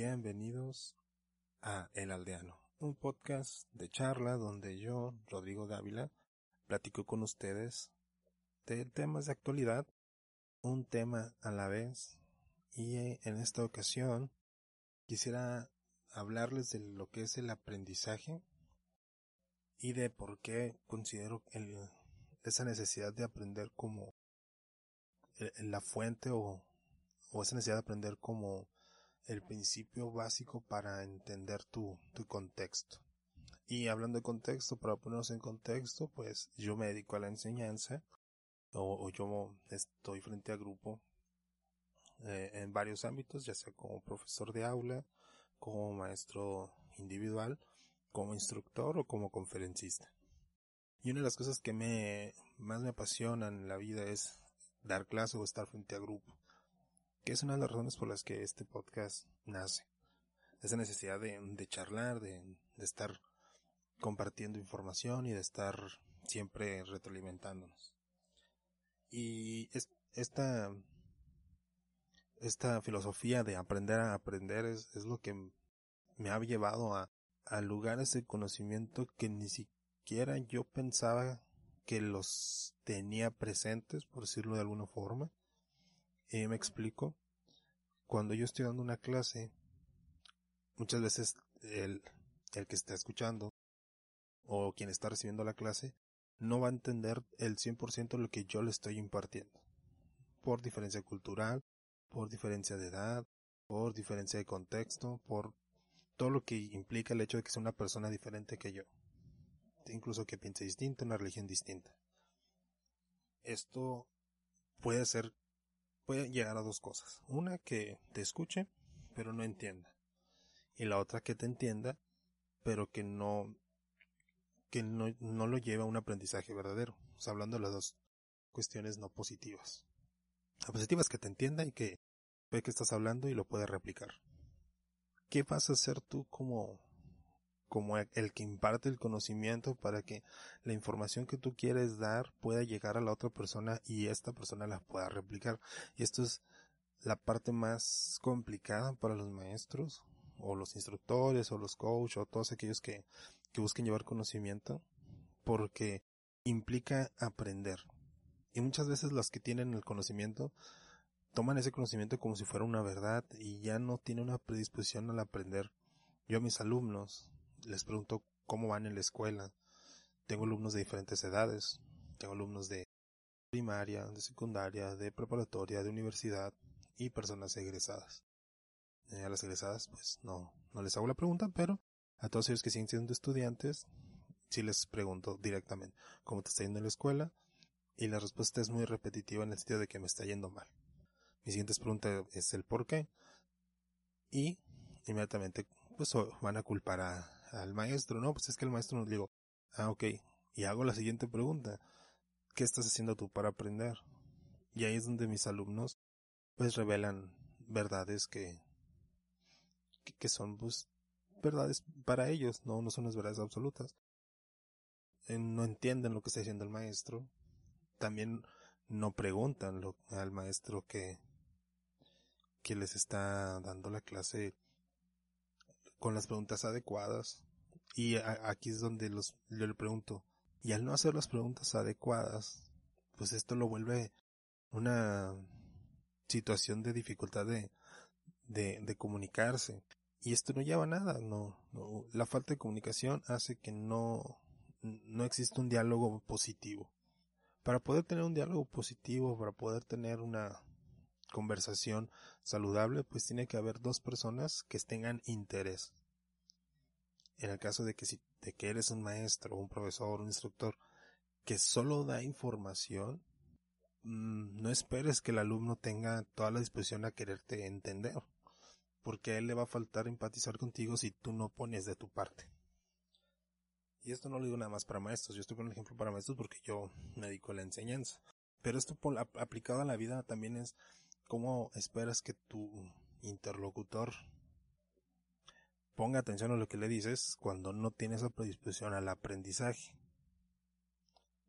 Bienvenidos a El Aldeano, un podcast de charla donde yo, Rodrigo Dávila, platico con ustedes de temas de actualidad, un tema a la vez, y en esta ocasión quisiera hablarles de lo que es el aprendizaje y de por qué considero esa necesidad de aprender como la fuente o, o esa necesidad de aprender como el principio básico para entender tu, tu contexto. Y hablando de contexto, para ponernos en contexto, pues yo me dedico a la enseñanza o, yo estoy frente a grupo eh, en varios ámbitos, ya sea como profesor de aula, como maestro individual, como instructor o como conferencista. Y una de las cosas que me más me apasionan en la vida es dar clase o estar frente a grupo que es una de las razones por las que este podcast nace. Esa necesidad de, de charlar, de, de, estar compartiendo información y de estar siempre retroalimentándonos. Y es, esta, esta filosofía de aprender a aprender es, es lo que me ha llevado a, a lugares de conocimiento que ni siquiera yo pensaba que los tenía presentes, por decirlo de alguna forma. Eh, me explico. Cuando yo estoy dando una clase, muchas veces el, el que está escuchando o quien está recibiendo la clase no va a entender el 100% de lo que yo le estoy impartiendo. Por diferencia cultural, por diferencia de edad, por diferencia de contexto, por todo lo que implica el hecho de que sea una persona diferente que yo. Incluso que piense distinto, una religión distinta. Esto puede ser puede llegar a dos cosas. Una que te escuche, pero no entienda. Y la otra que te entienda, pero que no, que no, no lo lleva a un aprendizaje verdadero. O sea, hablando de las dos cuestiones no positivas. La positiva que te entienda y que ve que estás hablando y lo puede replicar. ¿Qué vas a hacer tú como como el que imparte el conocimiento para que la información que tú quieres dar pueda llegar a la otra persona y esta persona la pueda replicar. Y esto es la parte más complicada para los maestros o los instructores o los coaches o todos aquellos que, que busquen llevar conocimiento porque implica aprender. Y muchas veces los que tienen el conocimiento toman ese conocimiento como si fuera una verdad y ya no tienen una predisposición al aprender. Yo a mis alumnos, les pregunto cómo van en la escuela. Tengo alumnos de diferentes edades. Tengo alumnos de primaria, de secundaria, de preparatoria, de universidad y personas egresadas. Eh, a las egresadas, pues no, no les hago la pregunta, pero a todos ellos que siguen siendo estudiantes, sí les pregunto directamente cómo te está yendo en la escuela y la respuesta es muy repetitiva en el sentido de que me está yendo mal. Mi siguiente pregunta es el por qué y inmediatamente pues van a culpar al maestro, ¿no? Pues es que el maestro nos digo, ah, ok, y hago la siguiente pregunta, ¿qué estás haciendo tú para aprender? Y ahí es donde mis alumnos, pues revelan verdades que, que, son, pues, verdades para ellos, no, no son las verdades absolutas. Eh, no entienden lo que está diciendo el maestro. También no preguntan lo, al maestro que, que les está dando la clase con las preguntas adecuadas. Y aquí es donde los, yo le pregunto, y al no hacer las preguntas adecuadas, pues esto lo vuelve una situación de dificultad de, de, de comunicarse. Y esto no lleva a nada, no, no, la falta de comunicación hace que no, no exista un diálogo positivo. Para poder tener un diálogo positivo, para poder tener una, conversación saludable, pues tiene que haber dos personas que tengan interés. En el caso de que si de que eres un maestro, un profesor, un instructor que solo da información, mm, no esperes que el alumno tenga toda la disposición a quererte entender, porque a él le va a faltar empatizar contigo si tú no pones de tu parte. Y esto no lo digo nada más para maestros, yo estoy con el ejemplo para maestros porque yo me dedico a la enseñanza. Pero esto aplicado a la vida también es ¿Cómo esperas que tu interlocutor ponga atención a lo que le dices cuando no tiene esa predisposición al aprendizaje?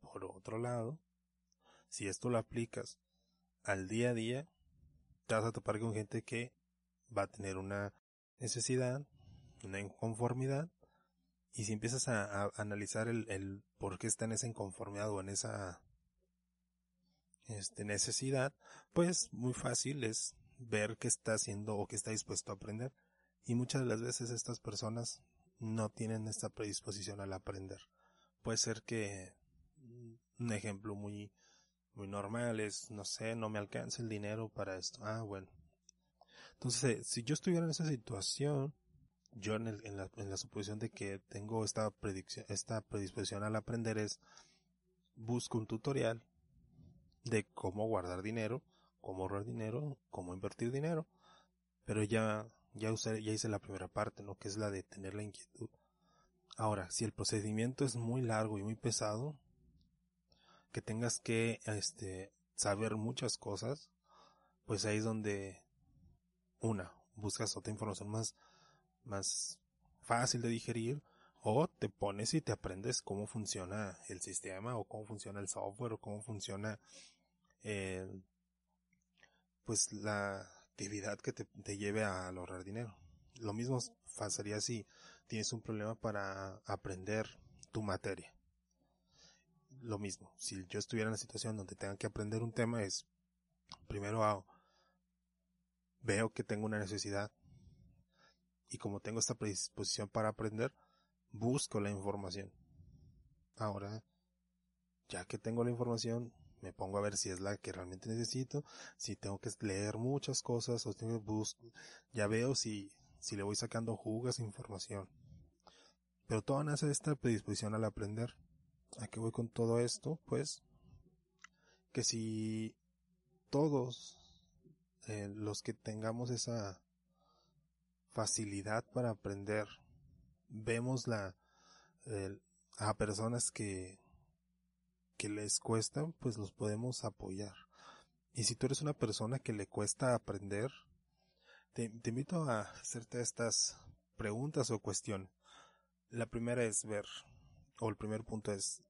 Por otro lado, si esto lo aplicas al día a día, te vas a topar con gente que va a tener una necesidad, una inconformidad, y si empiezas a, analizar el, el, por qué está en esa inconformidad o en esa este, necesidad, pues muy fácil es ver qué está haciendo o qué está dispuesto a aprender. Y muchas de las veces estas personas no tienen esta predisposición al aprender. Puede ser que un ejemplo muy muy normal es, no sé, no me alcanza el dinero para esto. Ah, bueno. Entonces, si yo estuviera en esa situación, yo en, el, en, la, en la suposición de que tengo esta predicción, esta predisposición al aprender es, busco un tutorial de cómo guardar dinero, cómo ahorrar dinero, cómo invertir dinero, pero ya, ya ya hice la primera parte, ¿no? Que es la de tener la inquietud. Ahora, si el procedimiento es muy largo y muy pesado, que tengas que este, saber muchas cosas, pues ahí es donde una, buscas otra información más, más fácil de digerir o te pones y te aprendes cómo funciona el sistema o cómo funciona el software o cómo funciona eh, pues la actividad que te, lleve a ahorrar dinero. Lo mismo pasaría si tienes un problema para aprender tu materia lo mismo. Si yo estuviera en la situación donde tenga que aprender un tema es, primero veo que tengo una necesidad y como tengo esta predisposición para aprender, busco la información. Ahora, ya que tengo la información, me pongo a ver si es la que realmente necesito, si tengo que leer muchas cosas, o tengo busco, ya veo si, si le voy sacando jugas información. Pero todo nace de esta predisposición al aprender. ¿A qué voy con todo esto? Pues que si todos eh, los que tengamos esa facilidad para aprender vemos la a personas que que les cuesta pues los podemos apoyar y si tú eres una persona que le cuesta aprender te, invito a hacerte estas preguntas o cuestiones la primera es ver o el primer punto es,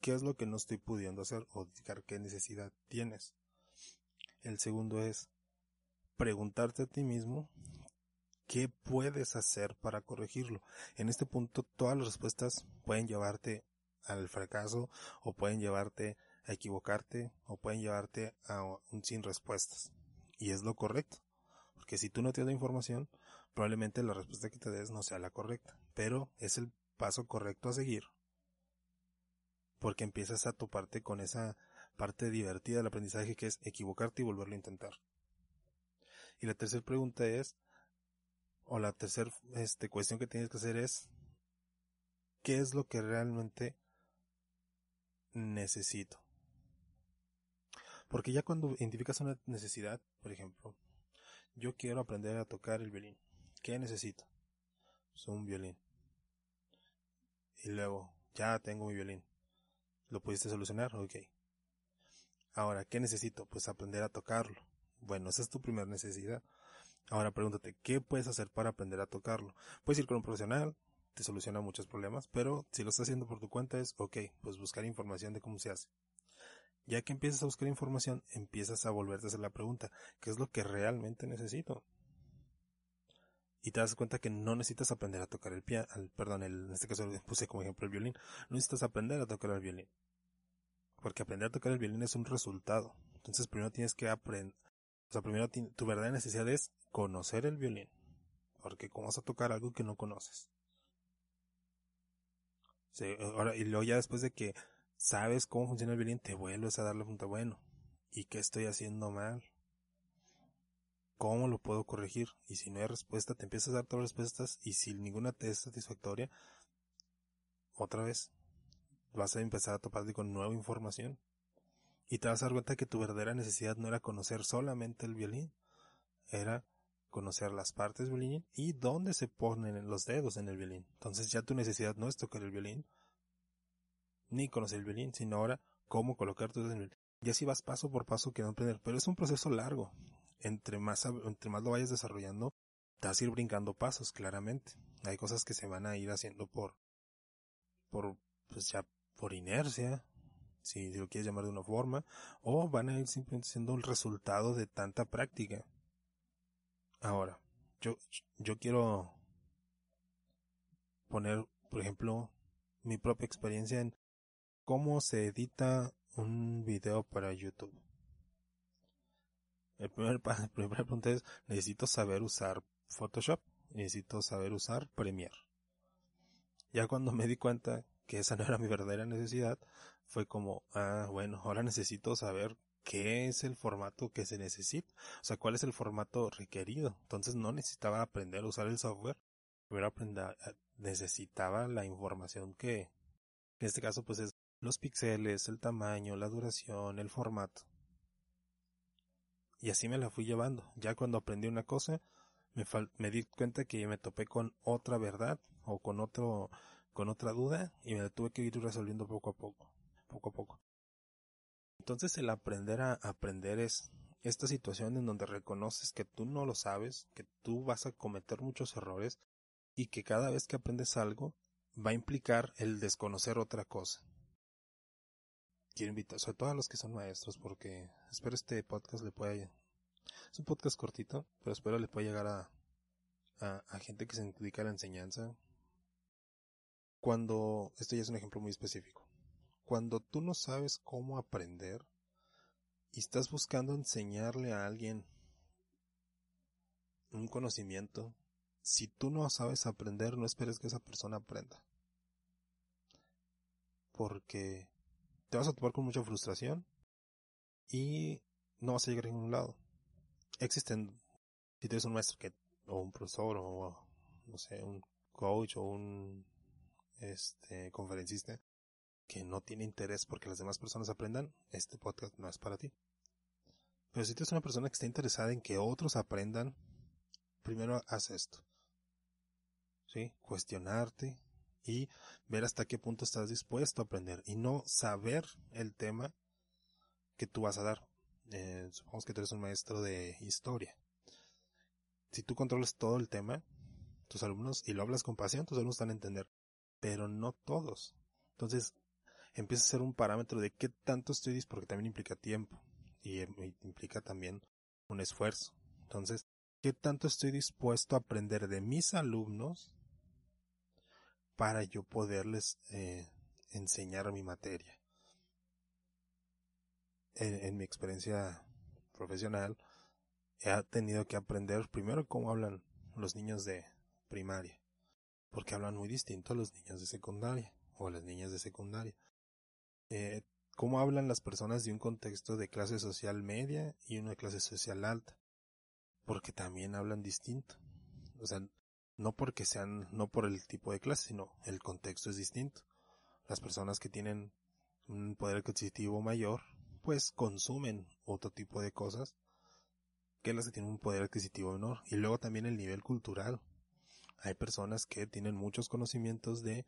¿qué es lo que no estoy pudiendo hacer? O qué necesidad tienes. El segundo es preguntarte a ti mismo qué puedes hacer para corregirlo. En este punto todas las respuestas pueden llevarte al fracaso o pueden llevarte a equivocarte o pueden llevarte a un sin respuestas. Y es lo correcto. Porque si tú no tienes información, probablemente la respuesta que te des no sea la correcta. Pero es el paso correcto a seguir porque empiezas a toparte con esa parte divertida del aprendizaje que es equivocarte y volverlo a intentar. Y la tercera pregunta es, o la tercera este, cuestión que tienes que hacer es, ¿qué es lo que realmente necesito? Porque ya cuando identificas una necesidad, por ejemplo, yo quiero aprender a tocar el violín. ¿Qué necesito? Pues un violín. Y luego, ya tengo mi violín. ¿Lo pudiste solucionar? Ok. Ahora, ¿qué necesito? Pues aprender a tocarlo. Bueno, esa es tu primera necesidad. Ahora pregúntate, ¿qué puedes hacer para aprender a tocarlo? Puedes ir con un profesional, te soluciona muchos problemas, pero si lo estás haciendo por tu cuenta es, ok, pues buscar información de cómo se hace. Ya que empiezas a buscar información, empiezas a volverte a hacer la pregunta, ¿qué es lo que realmente necesito? y te das cuenta que no necesitas aprender a tocar el piano, perdón, el, en este caso puse como ejemplo el violín, no necesitas aprender a tocar el violín. Porque aprender a tocar el violín es un resultado. Entonces primero tienes que aprender, sea, primero tu verdadera necesidad es conocer el violín. Porque cómo vas a tocar algo que no conoces. ahora, y luego ya después de que sabes cómo funciona el violín, te vuelves a darle punta bueno. ¿Y qué estoy haciendo mal? ¿Cómo lo puedo corregir? Y si no hay respuesta, te empiezas a dar todas las respuestas y si ninguna te es satisfactoria, otra vez vas a empezar a toparte con nueva información. Y te vas a dar cuenta que tu verdadera necesidad no era conocer solamente el violín, era conocer las partes del violín y dónde se ponen los dedos en el violín. Entonces ya tu necesidad no es tocar el violín, ni conocer el violín, sino ahora cómo colocar tus dedos en el violín. Y así vas paso por paso que no aprender, pero es un proceso largo entre más, entre más lo vayas desarrollando, te vas a ir brincando pasos, claramente. Hay cosas que se van a ir haciendo por, por, pues ya, por inercia, si lo quieres llamar de una forma, o van a ir simplemente siendo el resultado de tanta práctica. Ahora, yo, yo quiero poner, por ejemplo, mi propia experiencia en cómo se edita un video para YouTube. El primer, el primer punto es, necesito saber usar Photoshop, necesito saber usar Premiere. Ya cuando me di cuenta que esa no era mi verdadera necesidad, fue como, ah, bueno, ahora necesito saber qué es el formato que se necesita, o sea, cuál es el formato requerido. Entonces no necesitaba aprender a usar el software, pero aprender, necesitaba la información que, en este caso, pues es los píxeles, el tamaño, la duración, el formato. Y así me la fui llevando. Ya cuando aprendí una cosa, me, me di cuenta que me topé con otra verdad o con otro, con otra duda y me la tuve que ir resolviendo poco a poco, poco a poco. Entonces el aprender a aprender es esta situación en donde reconoces que tú no lo sabes, que tú vas a cometer muchos errores y que cada vez que aprendes algo va a implicar el desconocer otra cosa. Quiero invitar, sobre todo a los que son maestros, porque espero este podcast le pueda... Es un podcast cortito, pero espero le pueda llegar a, a, a gente que se dedica a la enseñanza. Cuando, esto ya es un ejemplo muy específico. Cuando tú no sabes cómo aprender y estás buscando enseñarle a alguien un conocimiento, si tú no sabes aprender, no esperes que esa persona aprenda. Porque te vas a topar con mucha frustración y no vas a llegar a ningún lado. Existen, si tienes un maestro que, o un profesor, o no sé, un coach, o un este conferencista que no tiene interés porque las demás personas aprendan, este podcast no es para ti. Pero si tú eres una persona que está interesada en que otros aprendan, primero haz esto. ¿sí? Cuestionarte y ver hasta qué punto estás dispuesto a aprender y no saber el tema que tú vas a dar. Eh, supongamos que tú eres un maestro de historia. Si tú controlas todo el tema, tus alumnos, y lo hablas con pasión, tus alumnos van a entender, pero no todos. Entonces, empieza a ser un parámetro de qué tanto estoy porque también implica tiempo y implica también un esfuerzo. Entonces, ¿qué tanto estoy dispuesto a aprender de mis alumnos para yo poderles eh, enseñar mi materia. En, mi experiencia profesional he tenido que aprender primero cómo hablan los niños de primaria, porque hablan muy distinto a los niños de secundaria o a las niñas de secundaria. Eh, cómo hablan las personas de un contexto de clase social media y una clase social alta, porque también hablan distinto. O sea, no porque sean, no por el tipo de clase, sino el contexto es distinto. Las personas que tienen un poder adquisitivo mayor, pues consumen otro tipo de cosas que las que tienen un poder adquisitivo menor. Y luego también el nivel cultural. Hay personas que tienen muchos conocimientos de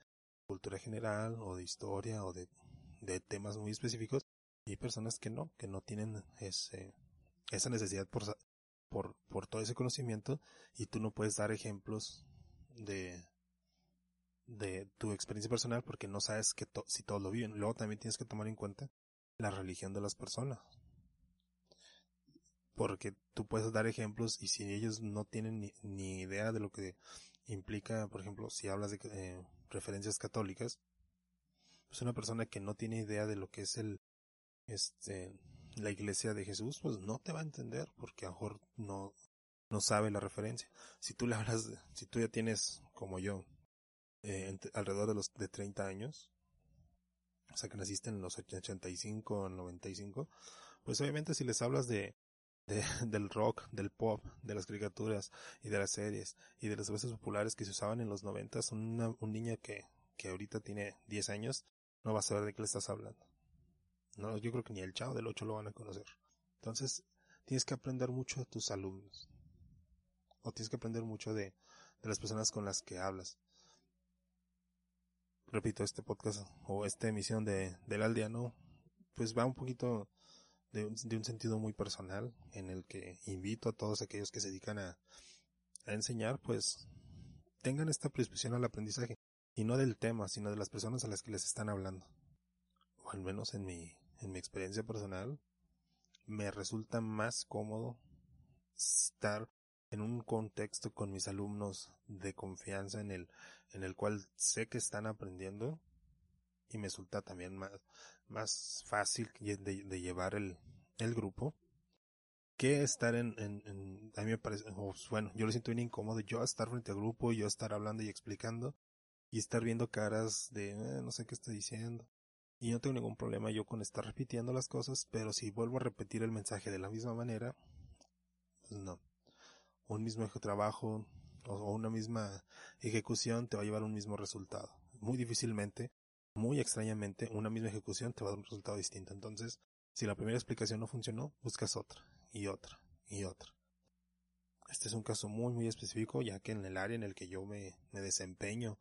cultura general o de historia o de, de temas muy específicos y personas que no, que no tienen ese, esa necesidad por, por, por todo ese conocimiento y tú no puedes dar ejemplos de, de tu experiencia personal porque no sabes que si todos lo viven. Luego también tienes que tomar en cuenta la religión de las personas. Porque tú puedes dar ejemplos y si ellos no tienen ni, ni idea de lo que implica, por ejemplo, si hablas de eh, referencias católicas, pues una persona que no tiene idea de lo que es el, este, la iglesia de Jesús, pues no te va a entender porque a lo mejor no, no sabe la referencia. Si tú le hablas, si tú ya tienes, como yo, eh, alrededor de los de 30 años, o sea que naciste en los 85, 95, pues obviamente si les hablas de, de, del rock, del pop, de las caricaturas y de las series y de las voces populares que se usaban en los 90, un niño que, que ahorita tiene 10 años no va a saber de qué le estás hablando. No, yo creo que ni el chavo del 8 lo van a conocer. Entonces, tienes que aprender mucho de tus alumnos. O tienes que aprender mucho de, de las personas con las que hablas. Repito, este podcast o esta emisión de, del aldeano, pues va un poquito de un, de un sentido muy personal, en el que invito a todos aquellos que se dedican a, a enseñar, pues tengan esta predisposición al aprendizaje. Y no del tema, sino de las personas a las que les están hablando. O al menos en mi, en mi experiencia personal, me resulta más cómodo estar en un contexto con mis alumnos de confianza en el, en el cual sé que están aprendiendo y me resulta también más, más fácil de, llevar el, el grupo que estar en, en, a mí me parece, bueno, yo lo siento bien incómodo, yo estar frente al grupo, yo estar hablando y explicando, y estar viendo caras de, eh, no sé qué está diciendo. Y no tengo ningún problema yo con estar repitiendo las cosas, pero si vuelvo a repetir el mensaje de la misma manera, pues no. Un mismo trabajo o una misma ejecución te va a llevar un mismo resultado. Muy difícilmente, muy extrañamente, una misma ejecución te va a dar un resultado distinto. Entonces, si la primera explicación no funcionó, buscas otra y otra y otra. Este es un caso muy muy específico ya que en el área en el que yo me, desempeño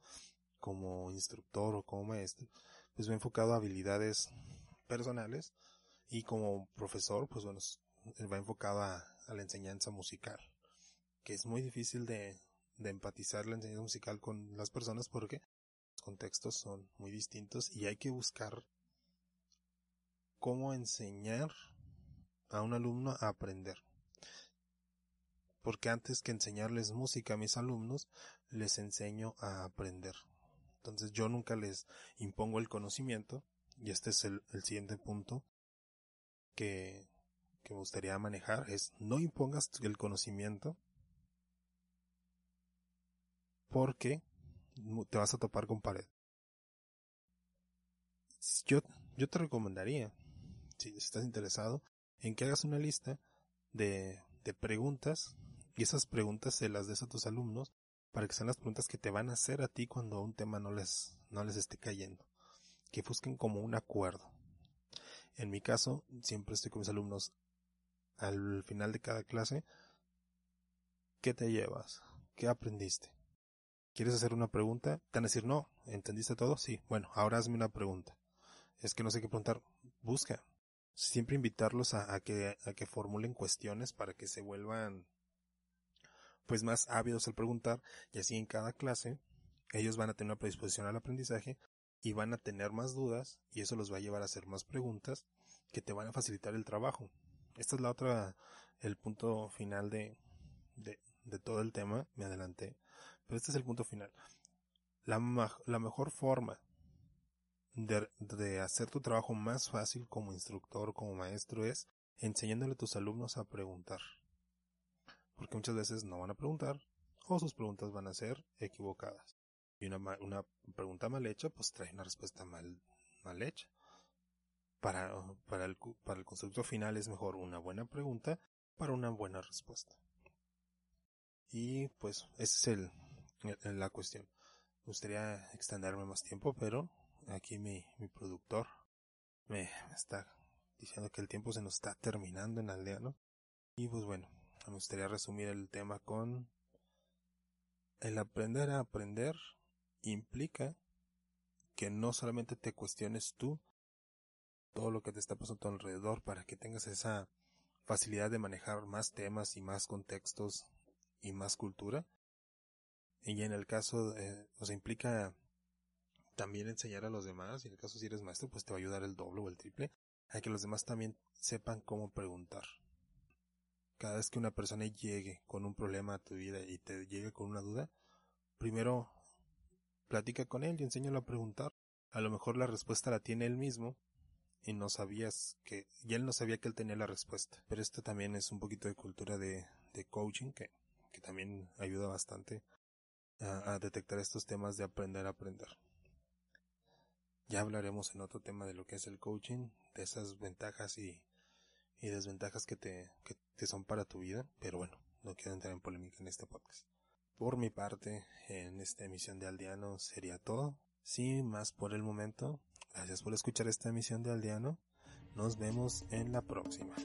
como instructor o como maestro, pues me he enfocado a habilidades personales y como profesor, pues bueno, va enfocado a, la enseñanza musical, que es muy difícil de, de empatizar la enseñanza musical con las personas porque contextos son muy distintos y hay que buscar cómo enseñar a un alumno a aprender. Porque antes que enseñarles música a mis alumnos, les enseño a aprender. Entonces yo nunca les impongo el conocimiento, y este es el, siguiente punto que, que me gustaría manejar, es no impongas el conocimiento porque te vas a topar con pared. Yo, yo te recomendaría, si estás interesado, en que hagas una lista de, de preguntas y esas preguntas se las des a tus alumnos para que sean las preguntas que te van a hacer a ti cuando un tema no les, no les esté cayendo. Que busquen como un acuerdo. En mi caso, siempre estoy con mis alumnos al final de cada clase. ¿Qué te llevas? ¿Qué aprendiste? ¿Quieres hacer una pregunta? Te van a decir, no, ¿entendiste todo? Sí. Bueno, ahora hazme una pregunta. Es que no sé qué preguntar. Busca siempre invitarlos a, que, que formulen cuestiones para que se vuelvan pues más ávidos al preguntar y así en cada clase ellos van a tener una predisposición al aprendizaje y van a tener más dudas y eso los va a llevar a hacer más preguntas que te van a facilitar el trabajo. Esta es la otra, el punto final de, de, de todo el tema, me adelanté, pero este es el punto final. La, la mejor forma de, hacer tu trabajo más fácil como instructor, como maestro, es enseñándole a tus alumnos a preguntar. Porque muchas veces no van a preguntar o sus preguntas van a ser equivocadas. Y una, una pregunta mal hecha, pues trae una respuesta mal, mal hecha. Para, para, el, para el constructo final es mejor una buena pregunta para una buena respuesta. Y pues esa es el, la cuestión. Me gustaría extenderme más tiempo, pero aquí mi, mi productor me, está diciendo que el tiempo se nos está terminando en aldeano. Y pues bueno, me gustaría resumir el tema con el aprender a aprender implica que no solamente te cuestiones tú todo lo que te está pasando a tu alrededor para que tengas esa facilidad de manejar más temas y más contextos y más cultura. Y en el caso, eh, o sea, implica también enseñar a los demás, y en el caso si eres maestro, pues te va a ayudar el doble o el triple, a que los demás también sepan cómo preguntar. Cada vez que una persona llegue con un problema a tu vida y te llegue con una duda, primero platica con él y enséñalo a preguntar. A lo mejor la respuesta la tiene él mismo y no sabías que, y él no sabía que él tenía la respuesta. Pero esto también es un poquito de cultura de, de coaching que, que también ayuda bastante a, detectar estos temas de aprender a aprender. Ya hablaremos en otro tema de lo que es el coaching, de esas ventajas y, y desventajas que te, que te son para tu vida, pero bueno, no quiero entrar en polémica en este podcast. Por mi parte, en esta emisión de Aldeano sería todo. Sin más por el momento, gracias por escuchar esta emisión de Aldeano. Nos vemos en la próxima.